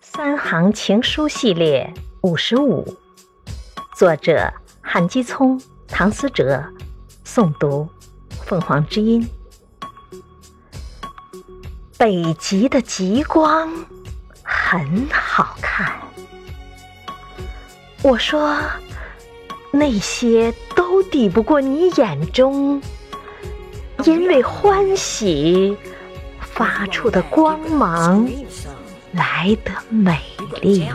三行情书系列五十五，作者韩基聪、唐思哲，诵读凤凰之音。北极的极光很好看，我说那些都抵不过你眼中因为欢喜发出的光芒。来得美丽。